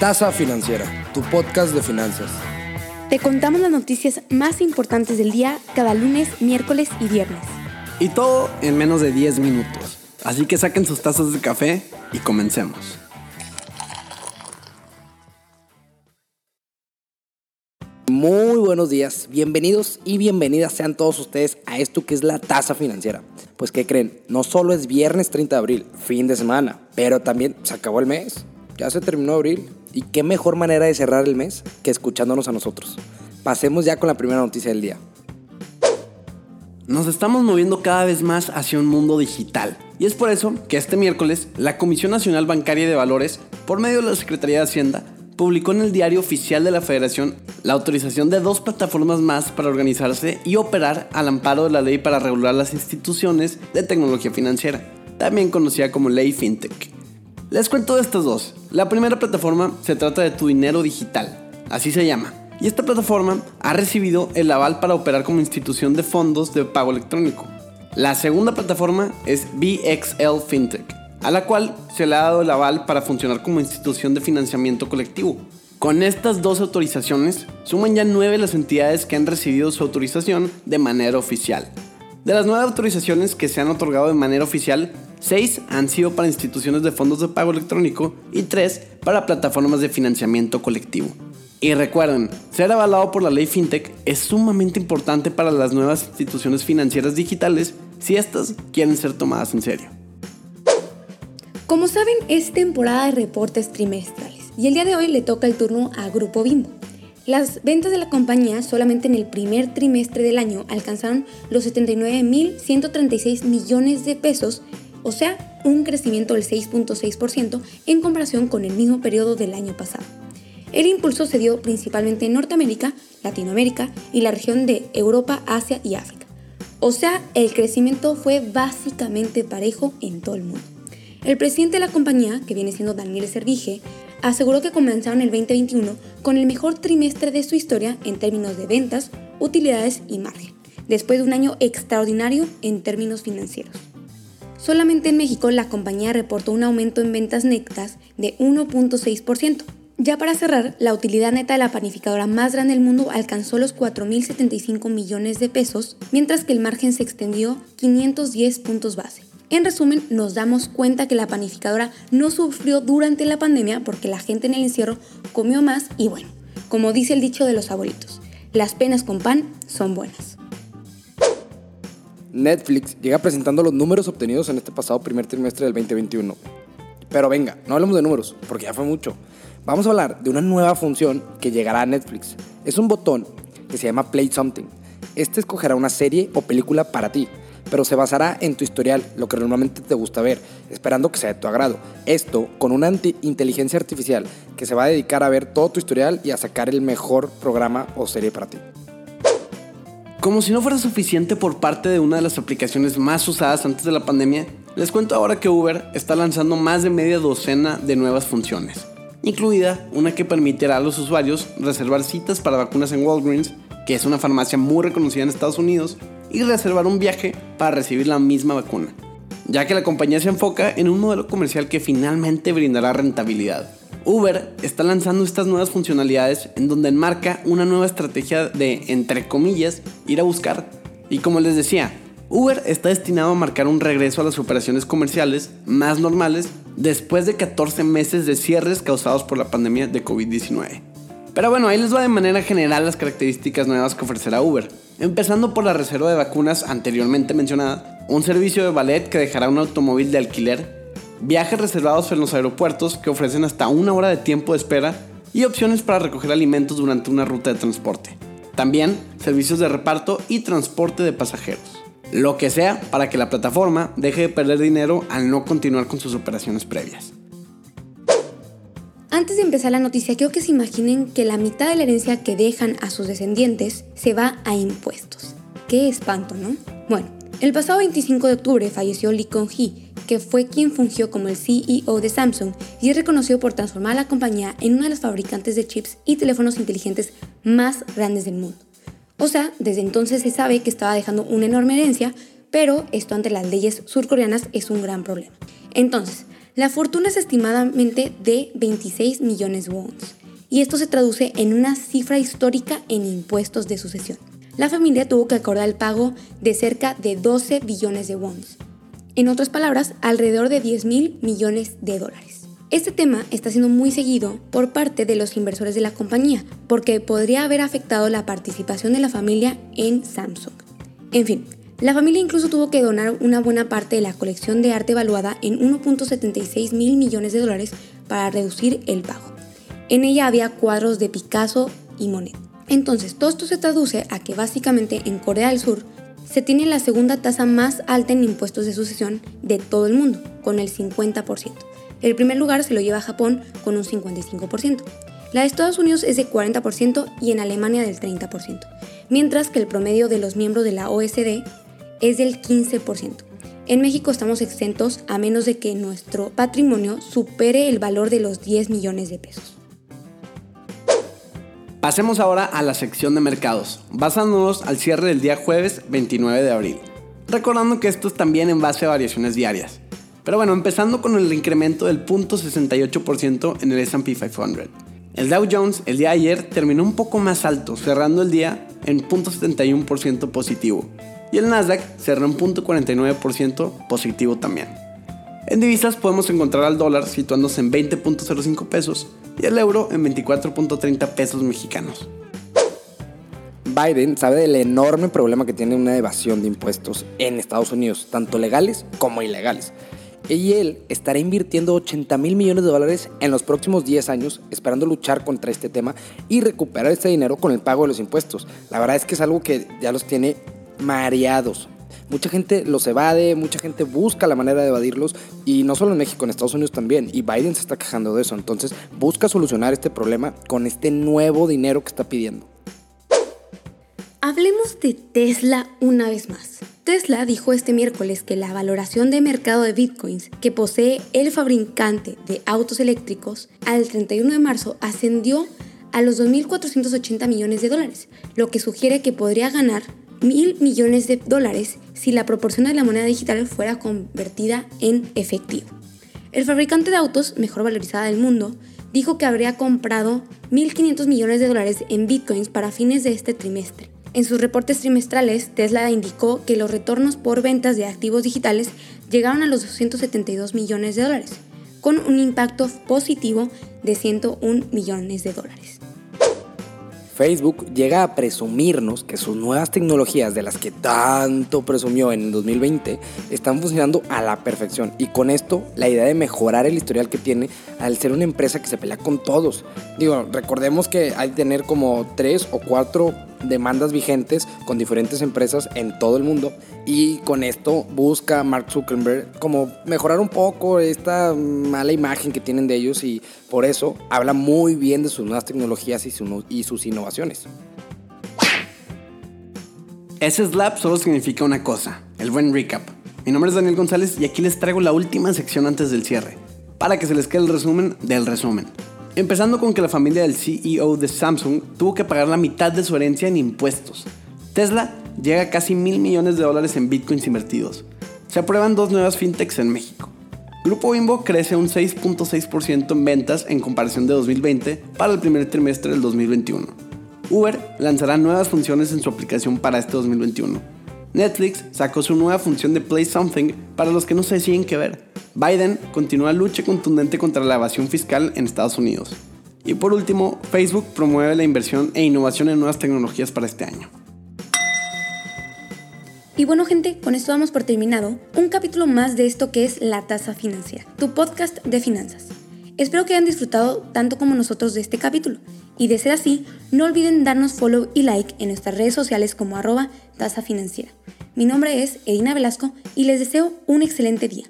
Tasa Financiera, tu podcast de finanzas. Te contamos las noticias más importantes del día cada lunes, miércoles y viernes. Y todo en menos de 10 minutos. Así que saquen sus tazas de café y comencemos. Muy buenos días, bienvenidos y bienvenidas sean todos ustedes a esto que es la tasa financiera. Pues ¿qué creen? No solo es viernes 30 de abril, fin de semana, pero también se acabó el mes. Ya se terminó abril y qué mejor manera de cerrar el mes que escuchándonos a nosotros. Pasemos ya con la primera noticia del día. Nos estamos moviendo cada vez más hacia un mundo digital. Y es por eso que este miércoles la Comisión Nacional Bancaria de Valores, por medio de la Secretaría de Hacienda, publicó en el diario oficial de la Federación la autorización de dos plataformas más para organizarse y operar al amparo de la ley para regular las instituciones de tecnología financiera, también conocida como Ley FinTech. Les cuento de estas dos. La primera plataforma se trata de Tu Dinero Digital, así se llama. Y esta plataforma ha recibido el aval para operar como institución de fondos de pago electrónico. La segunda plataforma es BXL FinTech, a la cual se le ha dado el aval para funcionar como institución de financiamiento colectivo. Con estas dos autorizaciones, suman ya nueve las entidades que han recibido su autorización de manera oficial. De las nueve autorizaciones que se han otorgado de manera oficial, seis han sido para instituciones de fondos de pago electrónico y tres para plataformas de financiamiento colectivo. Y recuerden, ser avalado por la ley FinTech es sumamente importante para las nuevas instituciones financieras digitales si estas quieren ser tomadas en serio. Como saben, es temporada de reportes trimestrales y el día de hoy le toca el turno a Grupo Bimbo. Las ventas de la compañía solamente en el primer trimestre del año alcanzaron los 79.136 millones de pesos, o sea, un crecimiento del 6.6% en comparación con el mismo periodo del año pasado. El impulso se dio principalmente en Norteamérica, Latinoamérica y la región de Europa, Asia y África. O sea, el crecimiento fue básicamente parejo en todo el mundo. El presidente de la compañía, que viene siendo Daniel Servige, aseguró que comenzaron el 2021 con el mejor trimestre de su historia en términos de ventas, utilidades y margen, después de un año extraordinario en términos financieros. Solamente en México la compañía reportó un aumento en ventas netas de 1.6%. Ya para cerrar, la utilidad neta de la panificadora más grande del mundo alcanzó los 4.075 millones de pesos, mientras que el margen se extendió 510 puntos base. En resumen, nos damos cuenta que la panificadora no sufrió durante la pandemia porque la gente en el encierro comió más y bueno, como dice el dicho de los abuelitos, las penas con pan son buenas. Netflix llega presentando los números obtenidos en este pasado primer trimestre del 2021. Pero venga, no hablemos de números, porque ya fue mucho. Vamos a hablar de una nueva función que llegará a Netflix. Es un botón que se llama Play Something. Este escogerá una serie o película para ti pero se basará en tu historial, lo que normalmente te gusta ver, esperando que sea de tu agrado. Esto con una inteligencia artificial que se va a dedicar a ver todo tu historial y a sacar el mejor programa o serie para ti. Como si no fuera suficiente por parte de una de las aplicaciones más usadas antes de la pandemia, les cuento ahora que Uber está lanzando más de media docena de nuevas funciones, incluida una que permitirá a los usuarios reservar citas para vacunas en Walgreens, que es una farmacia muy reconocida en Estados Unidos, y reservar un viaje para recibir la misma vacuna, ya que la compañía se enfoca en un modelo comercial que finalmente brindará rentabilidad. Uber está lanzando estas nuevas funcionalidades en donde enmarca una nueva estrategia de, entre comillas, ir a buscar. Y como les decía, Uber está destinado a marcar un regreso a las operaciones comerciales más normales después de 14 meses de cierres causados por la pandemia de COVID-19. Pero bueno, ahí les va de manera general las características nuevas que ofrecerá Uber. Empezando por la reserva de vacunas anteriormente mencionada, un servicio de ballet que dejará un automóvil de alquiler, viajes reservados en los aeropuertos que ofrecen hasta una hora de tiempo de espera y opciones para recoger alimentos durante una ruta de transporte. También servicios de reparto y transporte de pasajeros. Lo que sea para que la plataforma deje de perder dinero al no continuar con sus operaciones previas. Antes de empezar la noticia, quiero que se imaginen que la mitad de la herencia que dejan a sus descendientes se va a impuestos. Qué espanto, ¿no? Bueno, el pasado 25 de octubre falleció Lee Kong-hee, que fue quien fungió como el CEO de Samsung y es reconocido por transformar a la compañía en una de las fabricantes de chips y teléfonos inteligentes más grandes del mundo. O sea, desde entonces se sabe que estaba dejando una enorme herencia, pero esto ante las leyes surcoreanas es un gran problema. Entonces, La fortuna es estimadamente de 26 millones de wons, y esto se traduce en una cifra histórica en impuestos de sucesión. La familia tuvo que acordar el pago de cerca de 12 billones de wons, en otras palabras, alrededor de 10 mil millones de dólares. Este tema está siendo muy seguido por parte de los inversores de la compañía, porque podría haber afectado la participación de la familia en Samsung. En fin, la familia incluso tuvo que donar una buena parte de la colección de arte evaluada en 1.76 mil millones de dólares para reducir el pago. En ella había cuadros de Picasso y Monet. Entonces, todo esto se traduce a que básicamente en Corea del Sur se tiene la segunda tasa más alta en impuestos de sucesión de todo el mundo, con el 50%. El primer lugar se lo lleva Japón con un 55%. La de Estados Unidos es de 40% y en Alemania del 30%, mientras que el promedio de los miembros de la OSD es del 15%. En México estamos exentos a menos de que nuestro patrimonio supere el valor de los 10 millones de pesos. Pasemos ahora a la sección de mercados, basándonos al cierre del día jueves 29 de abril. Recordando que esto es también en base a variaciones diarias. Pero bueno, empezando con el incremento del 0.68% en el SP 500. El Dow Jones el día de ayer terminó un poco más alto, cerrando el día en 0.71% positivo, y el Nasdaq cerró en 0.49% positivo también. En divisas podemos encontrar al dólar situándose en 20.05 pesos y el euro en 24.30 pesos mexicanos. Biden sabe del enorme problema que tiene una evasión de impuestos en Estados Unidos, tanto legales como ilegales. Y él estará invirtiendo 80 mil millones de dólares en los próximos 10 años, esperando luchar contra este tema y recuperar este dinero con el pago de los impuestos. La verdad es que es algo que ya los tiene mareados. Mucha gente los evade, mucha gente busca la manera de evadirlos y no solo en México, en Estados Unidos también. Y Biden se está quejando de eso. Entonces busca solucionar este problema con este nuevo dinero que está pidiendo. Hablemos de Tesla una vez más. Tesla dijo este miércoles que la valoración de mercado de bitcoins que posee el fabricante de autos eléctricos al 31 de marzo ascendió a los 2.480 millones de dólares, lo que sugiere que podría ganar mil millones de dólares si la proporción de la moneda digital fuera convertida en efectivo. El fabricante de autos mejor valorizada del mundo dijo que habría comprado 1.500 millones de dólares en bitcoins para fines de este trimestre. En sus reportes trimestrales, Tesla indicó que los retornos por ventas de activos digitales llegaron a los 272 millones de dólares, con un impacto positivo de 101 millones de dólares. Facebook llega a presumirnos que sus nuevas tecnologías de las que tanto presumió en el 2020 están funcionando a la perfección y con esto la idea de mejorar el historial que tiene al ser una empresa que se pelea con todos. Digo, recordemos que hay que tener como tres o cuatro demandas vigentes con diferentes empresas en todo el mundo y con esto busca Mark Zuckerberg como mejorar un poco esta mala imagen que tienen de ellos y por eso habla muy bien de sus nuevas tecnologías y, sus innovaciones. Ese slap solo significa una cosa, el buen recap. Mi nombre es Daniel González y aquí les traigo la última sección antes del cierre, para que se les quede el resumen del resumen. Empezando con que la familia del CEO de Samsung tuvo que pagar la mitad de su herencia en impuestos. Tesla llega a casi mil millones de dólares en bitcoins invertidos. Se aprueban dos nuevas fintechs en México. Grupo Bimbo crece un 6.6% en ventas en comparación de 2020 para el primer trimestre del 2021. Uber lanzará nuevas funciones en su aplicación para este 2021. Netflix sacó su nueva función de Play Something para los que no se deciden qué ver. Biden continúa lucha contundente contra la evasión fiscal en Estados Unidos. Y por último, Facebook promueve la inversión e innovación en nuevas tecnologías para este año. Y bueno gente, con esto damos por terminado un capítulo más de esto que es La Tasa Financiera, tu podcast de finanzas. Espero que hayan disfrutado tanto como nosotros de este capítulo. Y de ser así, no olviden darnos follow y like en nuestras redes sociales como arroba tasa financiera. Mi nombre es Edina Velasco y les deseo un excelente día.